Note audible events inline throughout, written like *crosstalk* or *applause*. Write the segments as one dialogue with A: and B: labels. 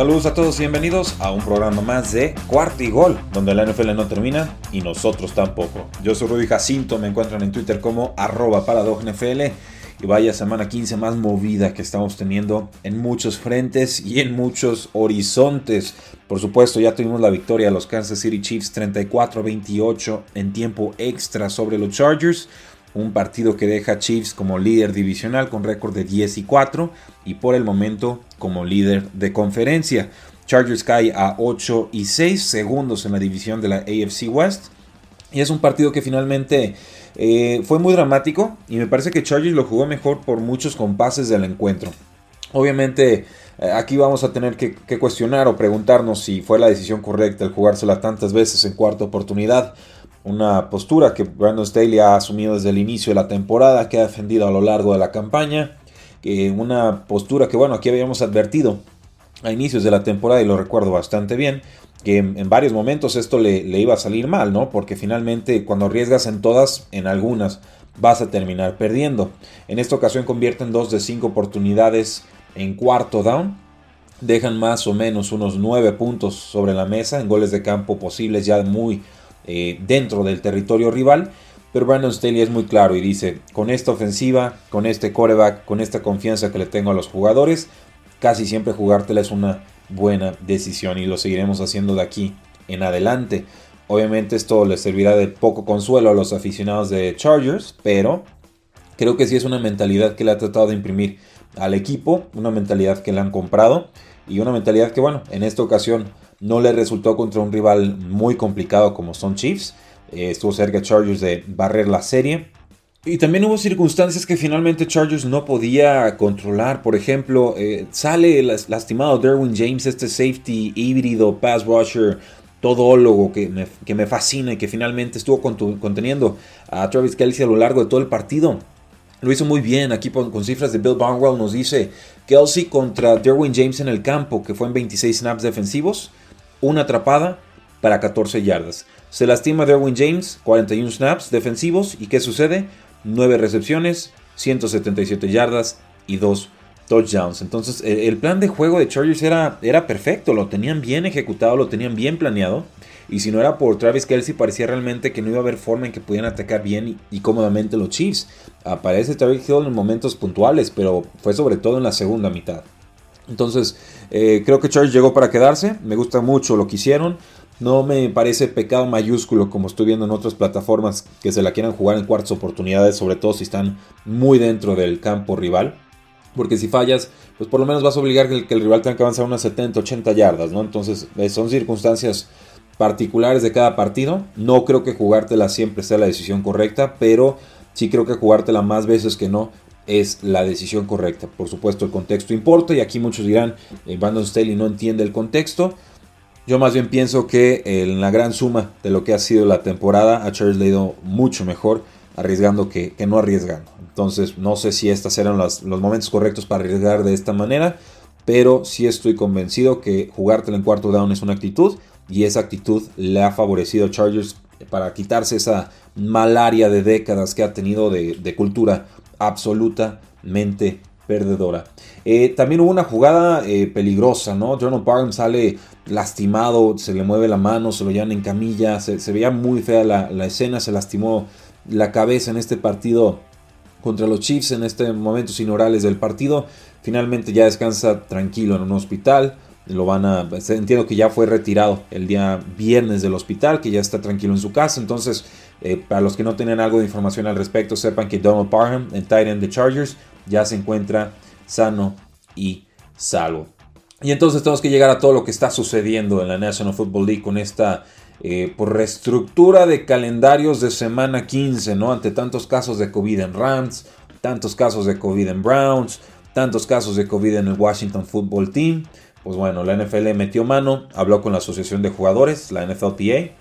A: Saludos a todos y bienvenidos a un programa más de Cuarto y Gol, donde la NFL no termina y nosotros tampoco. Yo soy Rudy Jacinto, me encuentran en Twitter como arroba NFL y vaya semana 15 más movida que estamos teniendo en muchos frentes y en muchos horizontes. Por supuesto, ya tuvimos la victoria de los Kansas City Chiefs 34-28 en tiempo extra sobre los Chargers un partido que deja a Chiefs como líder divisional con récord de 10 y 4 y por el momento como líder de conferencia. Chargers cae a 8 y 6 segundos en la división de la AFC West y es un partido que finalmente eh, fue muy dramático y me parece que Chargers lo jugó mejor por muchos compases del encuentro. Obviamente eh, aquí vamos a tener que, que cuestionar o preguntarnos si fue la decisión correcta el jugársela tantas veces en cuarta oportunidad una postura que Brandon Staley ha asumido desde el inicio de la temporada, que ha defendido a lo largo de la campaña, que una postura que bueno, aquí habíamos advertido a inicios de la temporada y lo recuerdo bastante bien, que en, varios momentos esto le, le, iba a salir mal, ¿no? Porque finalmente cuando arriesgas en todas, en algunas vas a terminar perdiendo. En esta ocasión convierten dos de cinco oportunidades en cuarto down. Dejan más o menos unos nueve puntos sobre la mesa en goles de campo posibles ya muy eh, dentro del territorio rival. Pero Brandon Staley es muy claro y dice, con esta ofensiva, con este coreback, con esta confianza que le tengo a los jugadores, casi siempre jugártela es una buena decisión y lo seguiremos haciendo de aquí en adelante. Obviamente esto le servirá de poco consuelo a los aficionados de Chargers, pero creo que sí es una mentalidad que le ha tratado de imprimir al equipo, una mentalidad que le han comprado y una mentalidad que bueno, en esta ocasión no le resultó contra un rival muy complicado como son Chiefs. Eh, estuvo cerca Chargers de barrer la serie. Y también hubo circunstancias que finalmente Chargers no podía controlar. Por ejemplo, eh, sale lastimado Derwin James, este safety híbrido, pass rusher, todólogo que me, que me fascina y que finalmente estuvo conteniendo a Travis Kelsey a lo largo de todo el partido. Lo hizo muy bien. Aquí con cifras de Bill Barnwell nos dice Kelsey contra Derwin James en el campo, que fue en 26 snaps defensivos una atrapada para 14 yardas. Se lastima Derwin James, 41 snaps defensivos. ¿Y qué sucede? 9 recepciones, 177 yardas y 2 touchdowns. Entonces el plan de juego de Chargers era, era perfecto, lo tenían bien ejecutado, lo tenían bien planeado. Y si no era por Travis Kelsey, parecía realmente que no iba a haber forma en que pudieran atacar bien y, cómodamente los Chiefs. Aparece Travis Hill en momentos puntuales, pero fue sobre todo en la segunda mitad. Entonces, eh, creo que Chargers llegó para quedarse. Me gusta mucho lo que hicieron. No me parece pecado mayúsculo como estoy viendo en otras plataformas que se la quieran jugar en cuartas oportunidades, sobre todo si están muy dentro del campo rival. Porque si fallas, pues por lo menos vas a obligar que el, que el rival tenga que avanzar unas 70, 80 yardas, ¿no? Entonces, eh, son circunstancias particulares de cada partido. No creo que jugártela siempre sea la decisión correcta, pero sí creo que jugártela más veces que no es la decisión correcta. Por supuesto, el contexto importa y aquí muchos dirán, eh, Brandon Staley no entiende el contexto. Yo más bien pienso que en la gran suma de lo que ha sido la temporada, a Charles le ha ido mucho mejor arriesgando que, no arriesgando. Entonces, no sé si estos eran los, los momentos correctos para arriesgar de esta manera, pero sí estoy convencido que jugártelo en cuarto down es una actitud y esa actitud le ha favorecido a Chargers para quitarse esa malaria de décadas que ha tenido de cultura absolutamente perdedora. Eh, también hubo una jugada eh, peligrosa, ¿no? Jonathan Parham sale lastimado, se le mueve la mano, se lo llevan en camilla, se, veía muy fea la, la, escena, se lastimó la cabeza en este partido contra los Chiefs, en este momento sin orales del partido. Finalmente ya descansa tranquilo en un hospital. Lo van a. Entiendo que ya fue retirado el día viernes del hospital, que ya está tranquilo en su casa. Entonces, eh, para los que no tienen algo de información al respecto, sepan que Donald Parham, el Titan de Chargers, ya se encuentra sano y salvo. Y entonces tenemos que llegar a todo lo que está sucediendo en la National Football League con esta eh, reestructura de calendarios de semana 15, ¿no? Ante tantos casos de COVID en Rams, tantos casos de COVID en Browns, tantos casos de COVID en el Washington Football Team. Pues bueno, la NFL metió mano, habló con la Asociación de Jugadores, la NFLPA,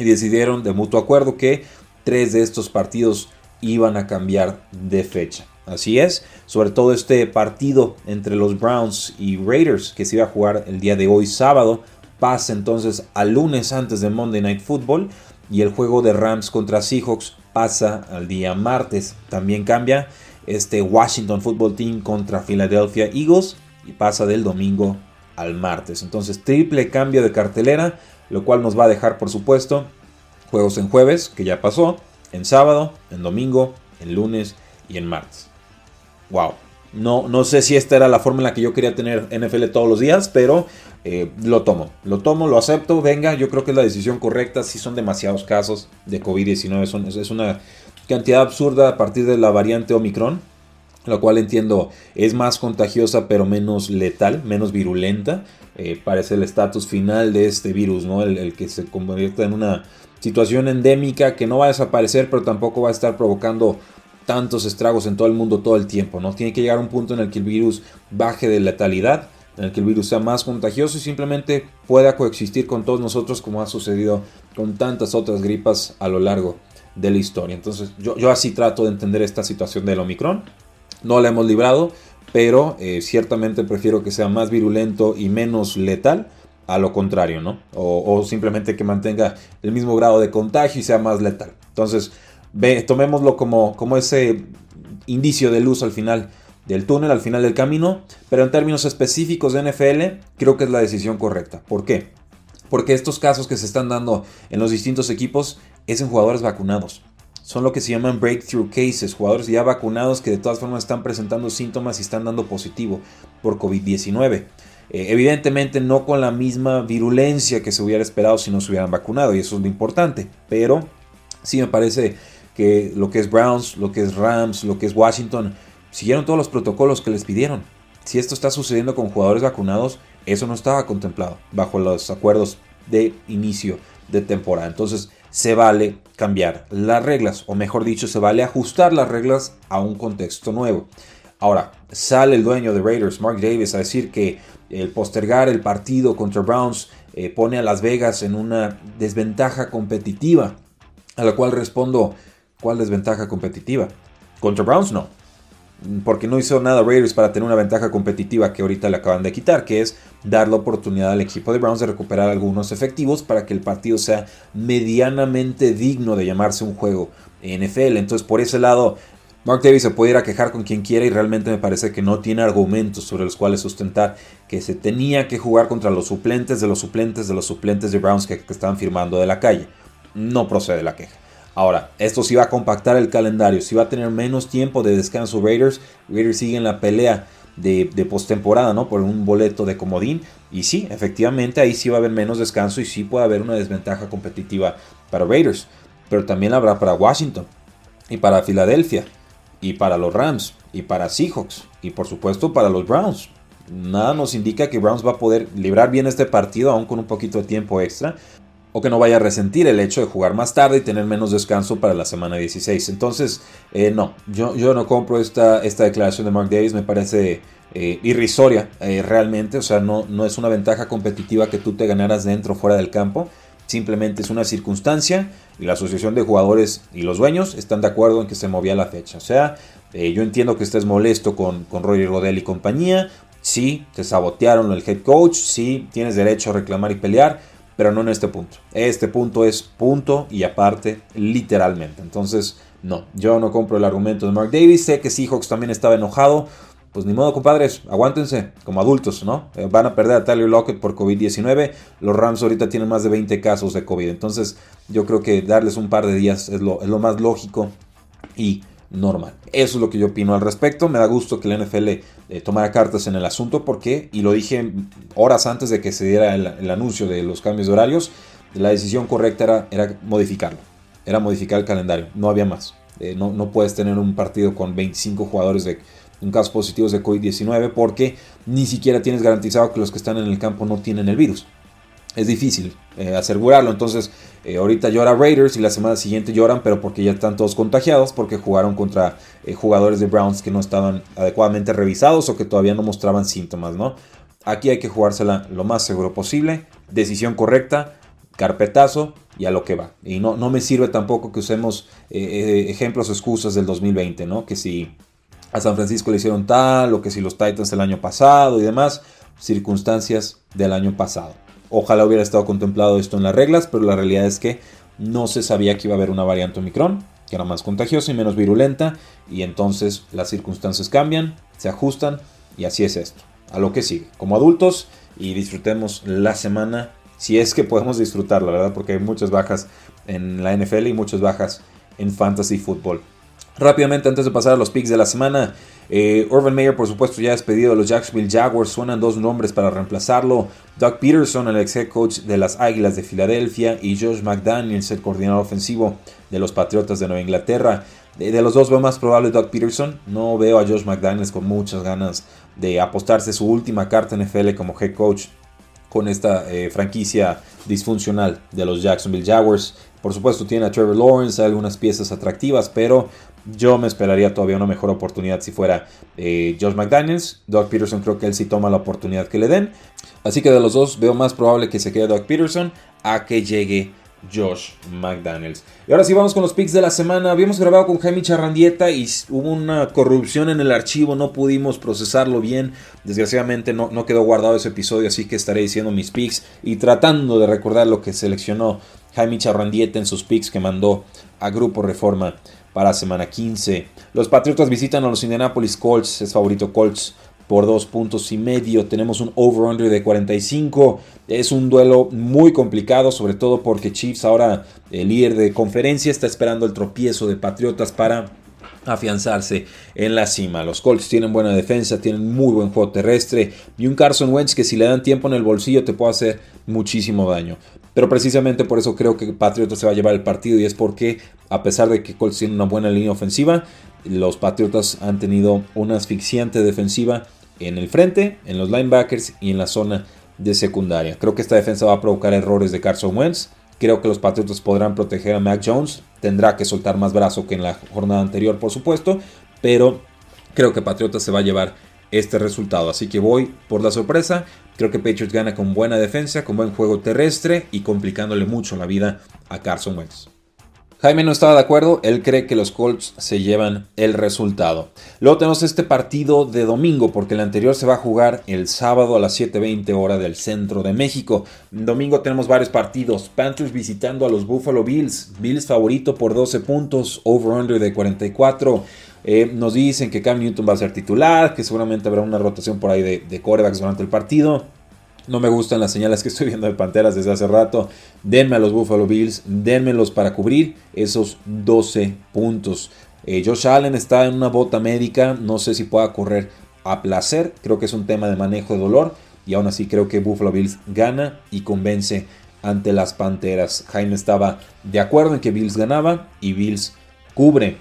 A: y decidieron de mutuo acuerdo que tres de estos partidos iban a cambiar de fecha. Así es, sobre todo este partido entre los Browns y Raiders que se iba a jugar el día de hoy sábado pasa entonces al lunes antes de Monday Night Football y el juego de Rams contra Seahawks pasa al día martes. También cambia este Washington Football Team contra Philadelphia Eagles y pasa del domingo al martes. Entonces triple cambio de cartelera, lo cual nos va a dejar por supuesto juegos en jueves, que ya pasó, en sábado, en domingo, en lunes y en martes. Wow. No, no sé si esta era la forma en la que yo quería tener NFL todos los días, pero eh, lo tomo. Lo tomo, lo acepto. Venga, yo creo que es la decisión correcta. Si son demasiados casos de COVID-19, es una cantidad absurda a partir de la variante Omicron, la cual entiendo es más contagiosa pero menos letal, menos virulenta. Eh, parece el estatus final de este virus, ¿no? El, el que se convierte en una situación endémica que no va a desaparecer, pero tampoco va a estar provocando tantos estragos en todo el mundo todo el tiempo, ¿no? Tiene que llegar a un punto en el que el virus baje de letalidad, en el que el virus sea más contagioso y simplemente pueda coexistir con todos nosotros como ha sucedido con tantas otras gripas a lo largo de la historia. Entonces yo así trato de entender esta situación del Omicron. No la hemos librado, pero eh, ciertamente prefiero que sea más virulento y menos letal a lo contrario, ¿no? O, simplemente que mantenga el mismo grado de contagio y sea más letal. Entonces, ve, tomémoslo como, como ese indicio de luz al final del túnel, al final del camino, pero en términos específicos de NFL, creo que es la decisión correcta. ¿Por qué? Porque estos casos que se están dando en los distintos equipos es en jugadores vacunados. Son lo que se llaman breakthrough cases, jugadores ya vacunados que de todas formas están presentando síntomas y están dando positivo por COVID-19. Eh, evidentemente no con la misma virulencia que se hubiera esperado si no se hubieran vacunado, y eso es lo importante. Pero sí me parece que lo que es Browns, lo que es Rams, lo que es Washington, siguieron todos los protocolos que les pidieron. Si esto está sucediendo con jugadores vacunados, eso no estaba contemplado bajo los acuerdos de inicio de temporada. Entonces se vale cambiar las reglas, o mejor dicho, se vale ajustar las reglas a un contexto nuevo. Ahora, sale el dueño de Raiders, Mark Davis, a decir que el postergar el partido contra Browns eh, pone a Las Vegas en una desventaja competitiva. A la cual respondo, ¿cuál desventaja competitiva? Contra Browns no porque no hizo nada Raiders para tener una ventaja competitiva que ahorita le acaban de quitar, que es dar la oportunidad al equipo de Browns de recuperar algunos efectivos para que el partido sea medianamente digno de llamarse un juego NFL. Entonces, por ese lado, Mark Davis se puede ir a quejar con quien quiera y realmente me parece que no tiene argumentos sobre los cuales sustentar que se tenía que jugar contra los suplentes de los suplentes de los suplentes de Browns que, que estaban firmando de la calle. No procede la queja. Ahora, esto sí va a compactar el calendario, sí va a tener menos tiempo de descanso Raiders. Raiders sigue en la pelea de, de postemporada, ¿no? Por un boleto de comodín. Y sí, efectivamente ahí sí va a haber menos descanso y sí puede haber una desventaja competitiva para Raiders. Pero también habrá para Washington y para Filadelfia y para los Rams y para Seahawks y por supuesto para los Browns. Nada nos indica que Browns va a poder librar bien este partido aún con un poquito de tiempo extra o que no vaya a resentir el hecho de jugar más tarde y tener menos descanso para la semana 16. Entonces, eh, no, yo, yo no compro esta, esta declaración de Mark Davis, me parece eh, irrisoria eh, realmente, o sea, no, no es una ventaja competitiva que tú te ganaras dentro o fuera del campo, simplemente es una circunstancia y la asociación de jugadores y los dueños están de acuerdo en que se movía la fecha. O sea, yo entiendo que estés molesto con, con Roger Rodell y compañía, sí, te sabotearon el head coach, sí, tienes derecho a reclamar y pelear, pero no en este punto. Este punto es punto y aparte, literalmente. Entonces, no, yo no compro el argumento de Mark Davis. Sé que Seahawks también estaba enojado. Pues ni modo, compadres, aguántense como adultos, ¿no? Eh, van a perder a Tyler Lockett por COVID-19. Los Rams ahorita tienen más de 20 casos de COVID. Entonces, yo creo que darles un par de días es lo, es lo más lógico y normal. Eso es lo que yo opino al respecto. Me da gusto que la NFL eh, tomara cartas en el asunto porque, y lo dije horas antes de que se diera el, anuncio de los cambios de horarios, la decisión correcta era, modificarlo. Era modificar el calendario. No había más. Eh, no, no, puedes tener un partido con 25 jugadores de en casos positivos de COVID-19 porque ni siquiera tienes garantizado que los que están en el campo no tienen el virus. Es difícil eh, asegurarlo, entonces eh, ahorita llora Raiders y la semana siguiente lloran, pero porque ya están todos contagiados, porque jugaron contra eh, jugadores de Browns que no estaban adecuadamente revisados o que todavía no mostraban síntomas, ¿no? Aquí hay que jugársela lo más seguro posible, decisión correcta, carpetazo y a lo que va. Y no, no me sirve tampoco que usemos ejemplos o excusas del 2020, ¿no? Que si a San Francisco le hicieron tal, o que si los Titans el año pasado y demás, circunstancias del año pasado. Ojalá hubiera estado contemplado esto en las reglas, pero la realidad es que no se sabía que iba a haber una variante Omicron, que era más contagiosa y menos virulenta, y entonces las circunstancias cambian, se ajustan, y así es esto. A lo que sigue, como adultos, y disfrutemos la semana, si es que podemos disfrutarla, ¿verdad? Porque hay muchas bajas en la NFL y muchas bajas en fantasy fútbol. Rápidamente, antes de pasar a los picks de la semana, eh, Urban Meyer, por supuesto, ya despedido de los Jacksonville Jaguars. Suenan dos nombres para reemplazarlo. Doug Peterson, el ex head coach de las Águilas de Filadelfia, y Josh McDaniels, el coordinador ofensivo de los Patriotas de Nueva Inglaterra. De, los dos veo más probable Doug Peterson. No veo a Josh McDaniels con muchas ganas de apostarse su última carta en NFL como head coach con esta eh, franquicia disfuncional de los Jacksonville Jaguars. Por supuesto tiene a Trevor Lawrence, algunas piezas atractivas, pero yo me esperaría todavía una mejor oportunidad si fuera eh, Josh McDaniels. Doug Peterson creo que él sí toma la oportunidad que le den. Así que de los dos veo más probable que se quede Doug Peterson a que llegue Josh McDaniels. Y ahora sí vamos con los picks de la semana. Habíamos grabado con Jaime Charrandieta y hubo una corrupción en el archivo, no pudimos procesarlo bien. Desgraciadamente no, no quedó guardado ese episodio, así que estaré diciendo mis picks y tratando de recordar lo que seleccionó Jaime Charrandieta en sus picks que mandó a Grupo Reforma para semana 15. Los Patriotas visitan a los Indianapolis Colts, es favorito Colts por dos puntos y medio. Tenemos un over-under de 45. Es un duelo muy complicado, sobre todo porque Chiefs, ahora el líder de conferencia, está esperando el tropiezo de Patriotas para afianzarse en la cima. Los Colts tienen buena defensa, tienen muy buen juego terrestre y un Carson Wentz que si le dan tiempo en el bolsillo te puede hacer muchísimo daño. Pero precisamente por eso creo que Patriotas se va a llevar el partido y es porque a pesar de que Colts tiene una buena línea ofensiva, los Patriotas han tenido una asfixiante defensiva en el frente, en los linebackers y en la zona de secundaria. Creo que esta defensa va a provocar errores de Carson Wentz. Creo que los Patriotas podrán proteger a Mac Jones. Tendrá que soltar más brazo que en la jornada anterior, por supuesto. Pero creo que Patriotas se va a llevar este resultado. Así que voy por la sorpresa. Creo que Patriots gana con buena defensa, con buen juego terrestre y complicándole mucho la vida a Carson Wentz. Jaime no estaba de acuerdo, él cree que los Colts se llevan el resultado. Luego tenemos este partido de domingo, porque el anterior se va a jugar el sábado a las 7.20 hora del centro de México. Domingo tenemos varios partidos. Panthers visitando a los Buffalo Bills. Bills favorito por 12 puntos, over-under de 44. Eh, nos dicen que Cam Newton va a ser titular, que seguramente habrá una rotación por ahí de, de corebacks durante el partido. No me gustan las señales que estoy viendo de Panteras desde hace rato. Denme a los Buffalo Bills, denmelos para cubrir esos 12 puntos. Eh, Josh Allen está en una bota médica, no sé si pueda correr a placer, creo que es un tema de manejo de dolor y aún así creo que Buffalo Bills gana y convence ante las Panteras. Jaime estaba de acuerdo en que Bills ganaba y Bills cubre.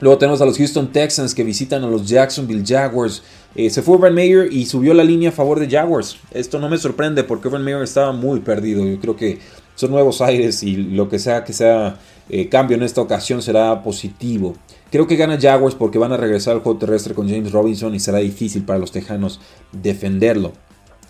A: Luego tenemos a los Houston Texans que visitan a los Jacksonville Jaguars. Eh, se fue Urban Meyer y subió la línea a favor de Jaguars. Esto no me sorprende porque Urban Meyer estaba muy perdido. Yo creo que son nuevos aires y lo que sea que sea eh, cambio en esta ocasión será positivo. Creo que gana Jaguars porque van a regresar al juego terrestre con James Robinson y será difícil para los Tejanos defenderlo.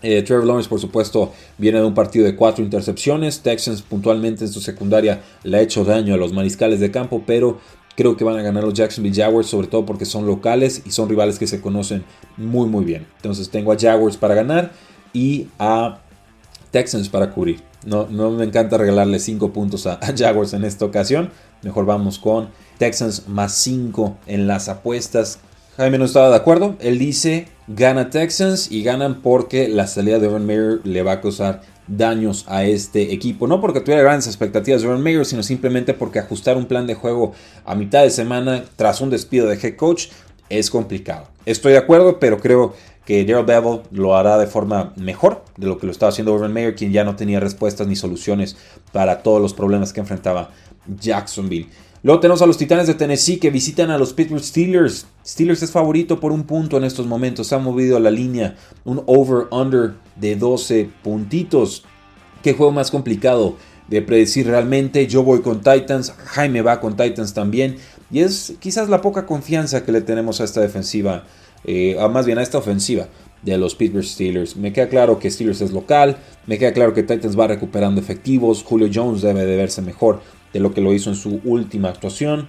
A: Eh, Trevor Lawrence, por supuesto, viene de un partido de cuatro intercepciones. Texans puntualmente en su secundaria le ha hecho daño a los mariscales de campo, pero Creo que van a ganar los Jacksonville Jaguars, sobre todo porque son locales y son rivales que se conocen muy muy bien. Entonces tengo a Jaguars para ganar y a Texans para cubrir. No, no me encanta regalarle 5 puntos a, Jaguars en esta ocasión. Mejor vamos con Texans más 5 en las apuestas. Jaime no estaba de acuerdo. Él dice gana Texans y ganan porque la salida de Urban Meyer le va a causar daños a este equipo. No porque tuviera grandes expectativas de Ron Mayer, sino simplemente porque ajustar un plan de juego a mitad de semana tras un despido de head coach es complicado. Estoy de acuerdo, pero creo que Daryl Bevel lo hará de forma mejor de lo que lo estaba haciendo Urban Mayer, quien ya no tenía respuestas ni soluciones para todos los problemas que enfrentaba Jacksonville. Luego tenemos a los Titanes de Tennessee que visitan a los Pittsburgh Steelers. Steelers es favorito por un punto en estos momentos. Se ha movido la línea un over-under de 12 puntitos. ¿Qué juego más complicado de predecir realmente? Yo voy con Titans, Jaime va con Titans también. Y es quizás la poca confianza que le tenemos a esta defensiva, eh, más bien a esta ofensiva de los Pittsburgh Steelers. Me queda claro que Steelers es local, me queda claro que Titans va recuperando efectivos, Julio Jones debe de verse mejor de lo que lo hizo en su última actuación.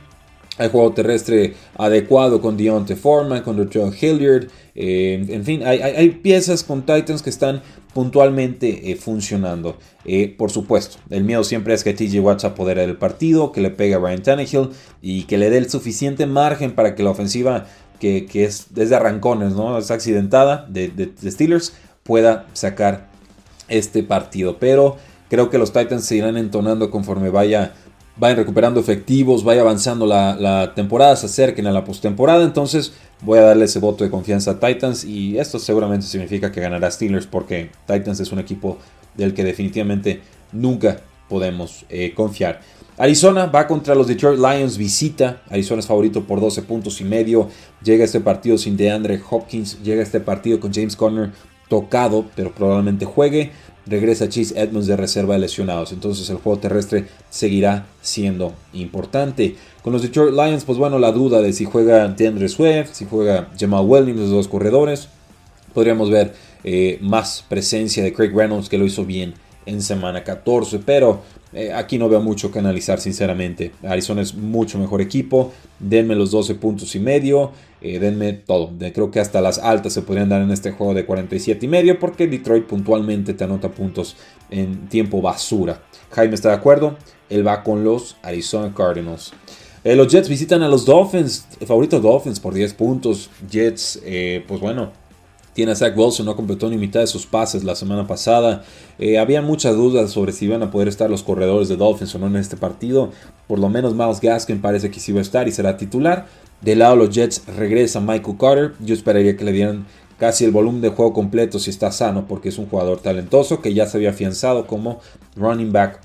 A: Hay juego terrestre adecuado con Deontay Foreman, con Richard Hilliard. Eh, en fin, hay, piezas con Titans que están puntualmente eh, funcionando. Eh, por supuesto, el miedo siempre es que TJ Watts apodere el partido, que le pegue a Ryan Tannehill y que le dé el suficiente margen para que la ofensiva, que, es desde arrancones, ¿no? es accidentada de, de Steelers, pueda sacar este partido. Pero creo que los Titans se irán entonando conforme vaya vayan recuperando efectivos, vaya avanzando la, temporada, se acerquen a la postemporada. Entonces voy a darle ese voto de confianza a Titans y esto seguramente significa que ganará Steelers porque Titans es un equipo del que definitivamente nunca podemos eh, confiar. Arizona va contra los Detroit Lions, visita. Arizona es favorito por 12 puntos y medio. Llega este partido sin DeAndre Hopkins. Llega este partido con James Conner tocado, pero probablemente juegue regresa Chase Edmonds de reserva de lesionados. Entonces el juego terrestre seguirá siendo importante. Con los Detroit Lions, pues bueno, la duda de si juega DeAndre Swift, si juega Jamal Williams, los dos corredores. Podríamos ver eh, más presencia de Craig Reynolds que lo hizo bien en semana 14, pero eh, aquí no veo mucho que analizar sinceramente. Arizona es mucho mejor equipo, denme los 12 puntos y medio, eh, denme todo. Creo que hasta las altas se podrían dar en este juego de 47 y medio porque Detroit puntualmente te anota puntos en tiempo basura. Jaime está de acuerdo, él va con los Arizona Cardinals. Eh, los Jets visitan a los Dolphins, favoritos Dolphins por 10 puntos. Jets, pues bueno, tiene a Zach Wilson, no completó ni mitad de sus pases la semana pasada. Eh, había muchas dudas sobre si iban a poder estar los corredores de Dolphins o no en este partido. Por lo menos Miles Gaskin parece que sí va a estar y será titular. Del lado de los Jets regresa Michael Carter. Yo esperaría que le dieran casi el volumen de juego completo si está sano, porque es un jugador talentoso que ya se había afianzado como running back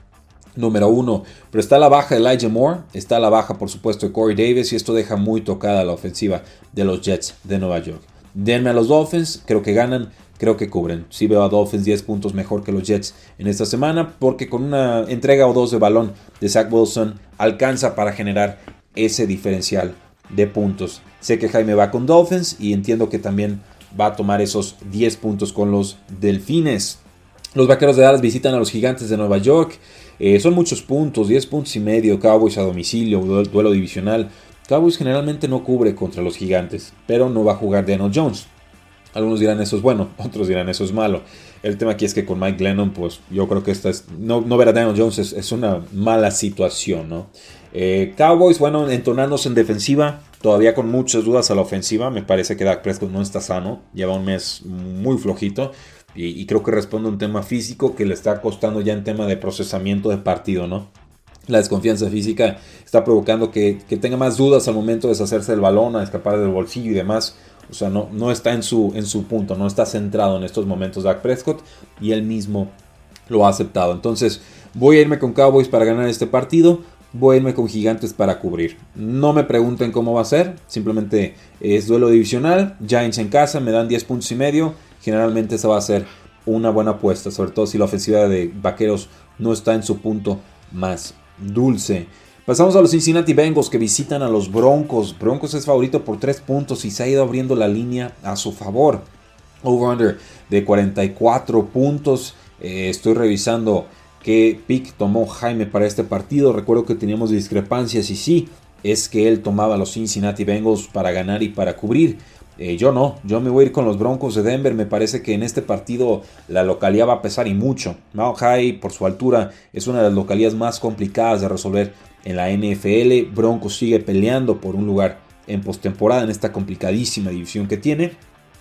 A: número uno. Pero está la baja de Elijah Moore, está la baja por supuesto de Corey Davis y esto deja muy tocada la ofensiva de los Jets de Nueva York. Denme a los Dolphins, creo que ganan, creo que cubren. Sí veo a Dolphins 10 puntos mejor que los Jets en esta semana, porque con una entrega o dos de balón de Zach Wilson alcanza para generar ese diferencial de puntos. Sé que Jaime va con Dolphins y entiendo que también va a tomar esos 10 puntos con los Delfines. Los Vaqueros de Dallas visitan a los Gigantes de Nueva York. Eh, son muchos puntos, 10 puntos y medio, Cowboys a domicilio, duelo divisional. Cowboys generalmente no cubre contra los gigantes, pero no va a jugar Daniel Jones. Algunos dirán eso es bueno, *laughs* otros dirán eso es malo. El tema aquí es que con Mike Glennon, pues yo creo que esta es, no, no ver a Daniel Jones es, una mala situación, ¿no? Eh, Cowboys, bueno, entonándose en defensiva, todavía con muchas dudas a la ofensiva. Me parece que Dak Prescott no está sano, lleva un mes muy flojito. Y, y creo que responde a un tema físico que le está costando ya en tema de procesamiento de partido, ¿no? La desconfianza física está provocando que, tenga más dudas al momento de deshacerse del balón, a escapar del bolsillo y demás. O sea, no, no está en su, en su punto, no está centrado en estos momentos Dak Prescott y él mismo lo ha aceptado. Entonces, voy a irme con Cowboys para ganar este partido. Voy a irme con Gigantes para cubrir. No me pregunten cómo va a ser. Simplemente es duelo divisional. Giants en casa me dan 10 puntos y medio. Generalmente esa va a ser una buena apuesta. Sobre todo si la ofensiva de Vaqueros no está en su punto más dulce. Pasamos a los Cincinnati Bengals que visitan a los Broncos. Broncos es favorito por 3 puntos y se ha ido abriendo la línea a su favor. Over-under de 44 puntos. Eh, estoy revisando qué pick tomó Jaime para este partido. Recuerdo que teníamos discrepancias y sí, es que él tomaba a los Cincinnati Bengals para ganar y para cubrir. Eh, yo no, yo me voy a ir con los Broncos de Denver. Me parece que en este partido la localidad va a pesar y mucho. Mount High, por su altura, es una de las localidades más complicadas de resolver en la NFL. Broncos sigue peleando por un lugar en postemporada en esta complicadísima división que tiene.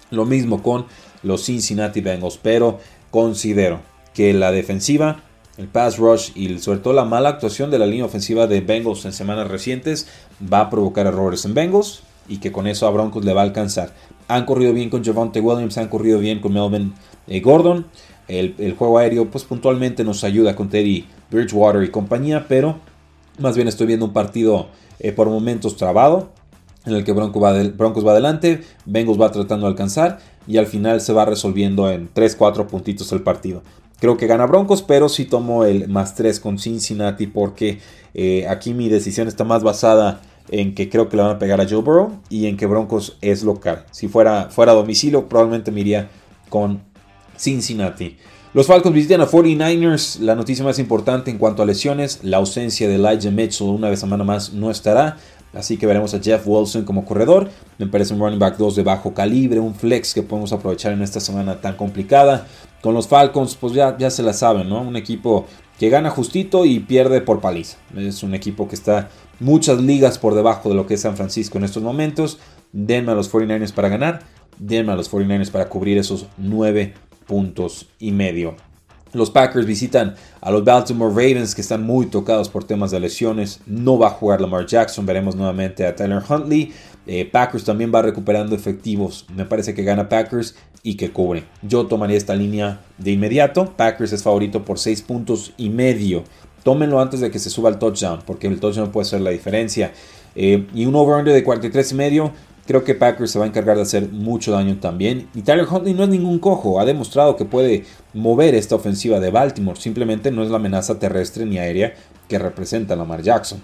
A: Lo mismo con los Cincinnati Bengals, pero considero que la defensiva, el pass rush y sobre todo la mala actuación de la línea ofensiva de Bengals en semanas recientes va a provocar errores en Bengals y que con eso a Broncos le va a alcanzar. Han corrido bien con Javonte Williams, han corrido bien con Melvin eh, Gordon. El, juego aéreo, pues puntualmente nos ayuda con Teddy Bridgewater y compañía, pero Más bien estoy viendo un partido eh, por momentos trabado, en el que Broncos va, Broncos va adelante, Bengals va tratando de alcanzar y al final se va resolviendo en 3-4 puntitos el partido. Creo que gana Broncos, pero sí tomo el más 3 con Cincinnati porque eh, aquí mi decisión está más basada en que creo que le van a pegar a Joe Burrow y en que Broncos es local. Si fuera, fuera a domicilio, probablemente me iría con Cincinnati. Los Falcons visitan a 49ers. La noticia más importante en cuanto a lesiones, la ausencia de Elijah Mitchell una vez semana más no estará. Así que veremos a Jeff Wilson como corredor. Me parece un running back 2 de bajo calibre, un flex que podemos aprovechar en esta semana tan complicada. Con los Falcons, pues ya, ya se la saben, ¿no? Un equipo que gana justito y pierde por paliza. Es un equipo que está muchas ligas por debajo de lo que es San Francisco en estos momentos. Denme a los 49ers para ganar. Denme a los 49ers para cubrir esos 9 puntos y medio. Los Packers visitan a los Baltimore Ravens que están muy tocados por temas de lesiones. No va a jugar Lamar Jackson. Veremos nuevamente a Tyler Huntley. Eh, Packers también va recuperando efectivos. Me parece que gana Packers y que cubre. Yo tomaría esta línea de inmediato. Packers es favorito por 6 puntos y medio. Tómenlo antes de que se suba el touchdown porque el touchdown puede ser la diferencia. Eh, y un over-under de 43 y medio Creo que Packers se va a encargar de hacer mucho daño también. Y Tyler Huntley no es ningún cojo. Ha demostrado que puede mover esta ofensiva de Baltimore. Simplemente no es la amenaza terrestre ni aérea que representa Lamar Jackson.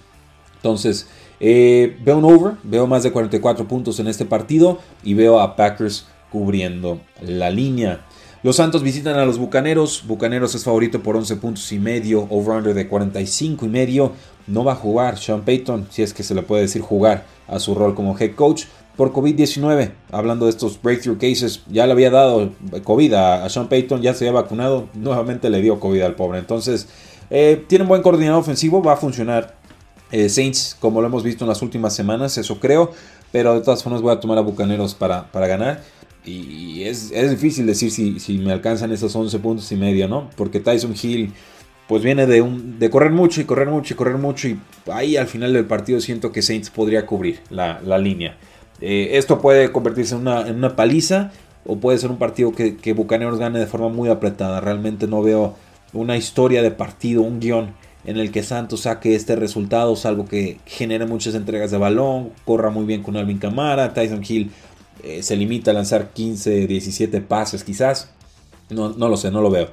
A: Entonces, eh, veo un over. Veo más de 44 puntos en este partido. Y veo a Packers cubriendo la línea. Los Santos visitan a los Bucaneros. Bucaneros es favorito por 11 puntos y medio. Over-under de 45 y medio. No va a jugar Sean Payton, si es que se le puede decir jugar a su rol como head coach por COVID-19. Hablando de estos breakthrough cases, ya le había dado COVID a, Sean Payton, ya se había vacunado, nuevamente le dio COVID al pobre. Entonces, eh, tiene un buen coordinador ofensivo, va a funcionar eh, Saints como lo hemos visto en las últimas semanas, eso creo. Pero de todas formas voy a tomar a Bucaneros para, para ganar. Y es, difícil decir si, si, me alcanzan esos 11 puntos y medio, ¿no? Porque Tyson Hill pues viene de, un, de correr mucho y correr mucho y correr mucho. Y ahí al final del partido siento que Saints podría cubrir la, la línea. Eh, esto puede convertirse en una, paliza o puede ser un partido que, que, gane de forma muy apretada. Realmente no veo una historia de partido, un guion en el que Santos saque este resultado, salvo que genere muchas entregas de balón, corra muy bien con Alvin Camara, Tyson Hill eh, se limita a lanzar 15, 17 pases quizás. No, no lo sé, no lo veo.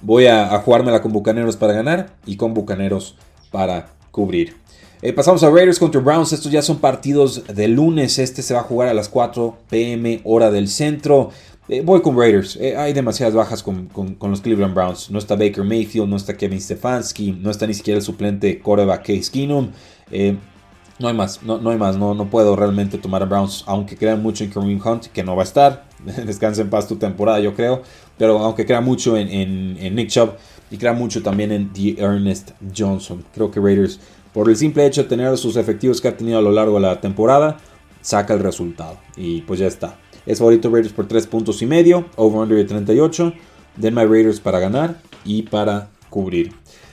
A: Voy a, jugármela con Bucaneros para ganar y con Bucaneros para cubrir. Eh, pasamos a Raiders contra Browns. Estos ya son partidos de lunes. Este se va a jugar a las 4 pm hora del centro. Eh, voy con Raiders. Hay demasiadas bajas con, los Cleveland Browns. No está Baker Mayfield, no está Kevin Stefanski, no está ni siquiera el suplente quarterback Case Keenum. No hay más, no, no hay más. No, no puedo realmente tomar a Browns, aunque crean mucho en Kareem Hunt, que no va a estar. *laughs* Descansa en paz tu temporada, yo creo. Pero aunque crea mucho en, en Nick Chubb y crea mucho también en The Ernest Johnson. Creo que Raiders por el simple hecho de tener sus efectivos que ha tenido a lo largo de la temporada, saca el resultado. Y pues ya está. Es favorito Raiders por 3 puntos y medio, over-under de 38. Denme Raiders para ganar y para cubrir.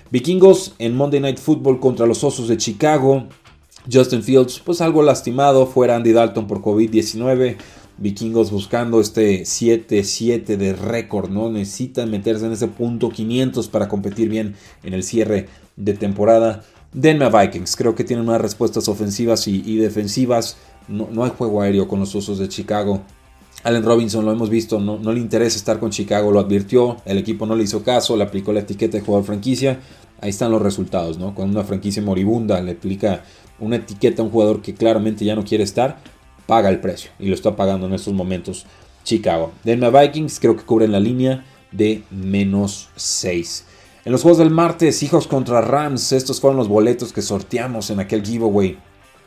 A: Vikingos en Monday Night Football contra los Osos de Chicago. Justin Fields, pues algo lastimado, fuera Andy Dalton por COVID-19. Vikingos buscando este 7-7 de récord, ¿no? Necesitan meterse en ese punto 500 para competir bien en el cierre de temporada. Denme a Vikings. Creo que tienen unas respuestas ofensivas y, defensivas. No, hay juego aéreo con los Osos de Chicago. Allen Robinson lo hemos visto, no, le interesa estar con Chicago, lo advirtió, el equipo no le hizo caso, le aplicó la etiqueta de jugador franquicia. Ahí están los resultados, ¿no? Con una franquicia moribunda le aplica una etiqueta a un jugador que claramente ya no quiere estar, paga el precio y lo está pagando en estos momentos Chicago. Denme a Vikings, creo que cubren la línea de menos 6. En los juegos del martes, Seahawks contra Rams, estos fueron los boletos que sorteamos en aquel giveaway.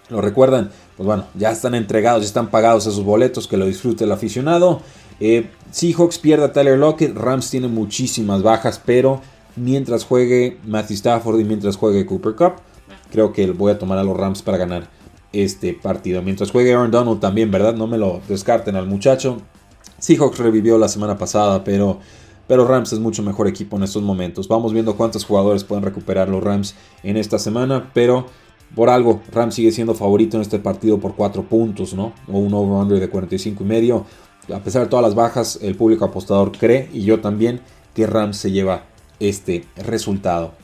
A: ¿Lo recuerdan? Pues bueno, ya están entregados, ya están pagados esos boletos, que lo disfrute el aficionado. Eh, Seahawks pierde a Tyler Lockett, Rams tiene muchísimas bajas, pero mientras juegue Matthew Stafford y mientras juegue Cooper Cup, creo que voy a tomar a los Rams para ganar este partido. Mientras juegue Aaron Donald también, ¿verdad? No me lo descarten al muchacho. Seahawks revivió la semana pasada, pero pero Rams es mucho mejor equipo en estos momentos. Vamos viendo cuántos jugadores pueden recuperar los Rams en esta semana, pero por algo Rams sigue siendo favorito en este partido por 4 puntos, ¿no? O un over-under de 45 y medio. A pesar de todas las bajas, el público apostador cree, y yo también, que Rams se lleva este resultado.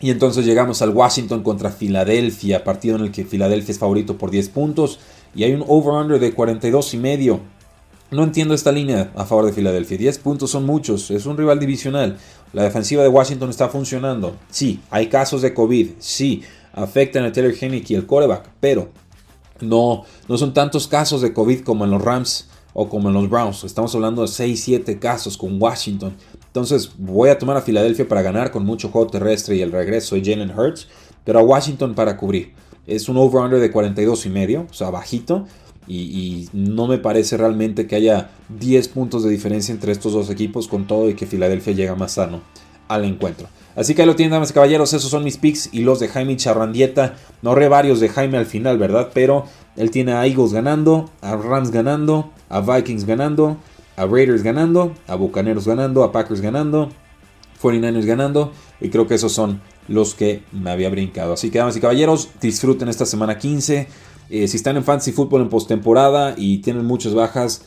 A: Y entonces llegamos al Washington contra Filadelfia, partido en el que Filadelfia es favorito por 10 puntos y hay un over-under de 42 y medio. No entiendo esta línea a favor de Filadelfia. 10 puntos son muchos, es un rival divisional. La defensiva de Washington está funcionando. Sí, hay casos de COVID. Sí, afectan a Taylor Hennick y el coreback, pero no, no son tantos casos de COVID como en los Rams o como en los Browns. Estamos hablando de 6-7 casos con Washington. Entonces voy a tomar a Filadelfia para ganar con mucho juego terrestre y el regreso de Jalen Hurts, pero a Washington para cubrir. Es un over-under de 42 y medio, o sea, bajito. Y, no me parece realmente que haya 10 puntos de diferencia entre estos dos equipos con todo y que Filadelfia llega más sano al encuentro. Así que ahí lo tienen, damas y caballeros. Esos son mis picks y los de Jaime Charrandieta. No re varios de Jaime al final, ¿verdad? Pero él tiene a Eagles ganando, a Rams ganando, a Vikings ganando, a Raiders ganando, a Bucaneros ganando, a Packers ganando, 49ers ganando. Y creo que esos son los que me había brincado. Así que, damas y caballeros, disfruten esta semana 15. Eh, si están en fantasy fútbol en postemporada y tienen muchas bajas,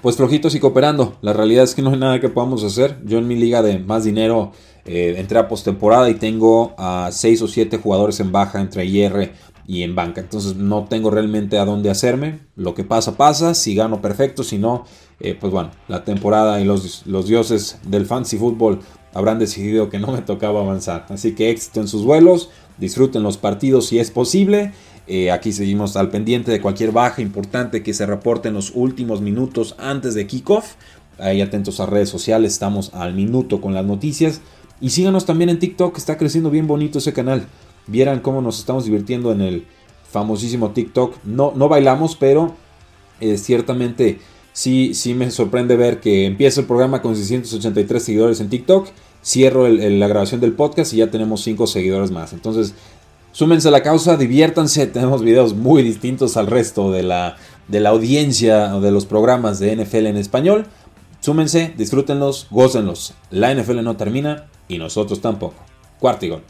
A: pues flojitos y cooperando. La realidad es que no hay nada que podamos hacer. Yo en mi liga de más dinero eh, entré a postemporada y tengo a 6 o 7 jugadores en baja entre IR y en banca. Entonces no tengo realmente a dónde hacerme. Lo que pasa, pasa. Si gano, perfecto. Si no, eh, pues bueno, la temporada y los, los dioses del fantasy fútbol habrán decidido que no me tocaba avanzar. Así que éxito en sus vuelos. Disfruten los partidos si es posible. Eh, aquí seguimos al pendiente de cualquier baja importante que se reporte en los últimos minutos antes de kickoff. Ahí atentos a redes sociales, estamos al minuto con las noticias. Y síganos también en TikTok, está creciendo bien bonito ese canal. Vieran cómo nos estamos divirtiendo en el famosísimo TikTok. No, no bailamos, pero eh, ciertamente sí, sí me sorprende ver que empieza el programa con 683 seguidores en TikTok. Cierro la grabación del podcast y ya tenemos 5 seguidores más. Entonces, súmense a la causa, diviértanse. *laughs* Tenemos videos muy distintos al resto de la, de la audiencia o de los programas de NFL en español. Súmense, disfrútenlos, gócenlos. La NFL no termina y nosotros tampoco. Cuartigón.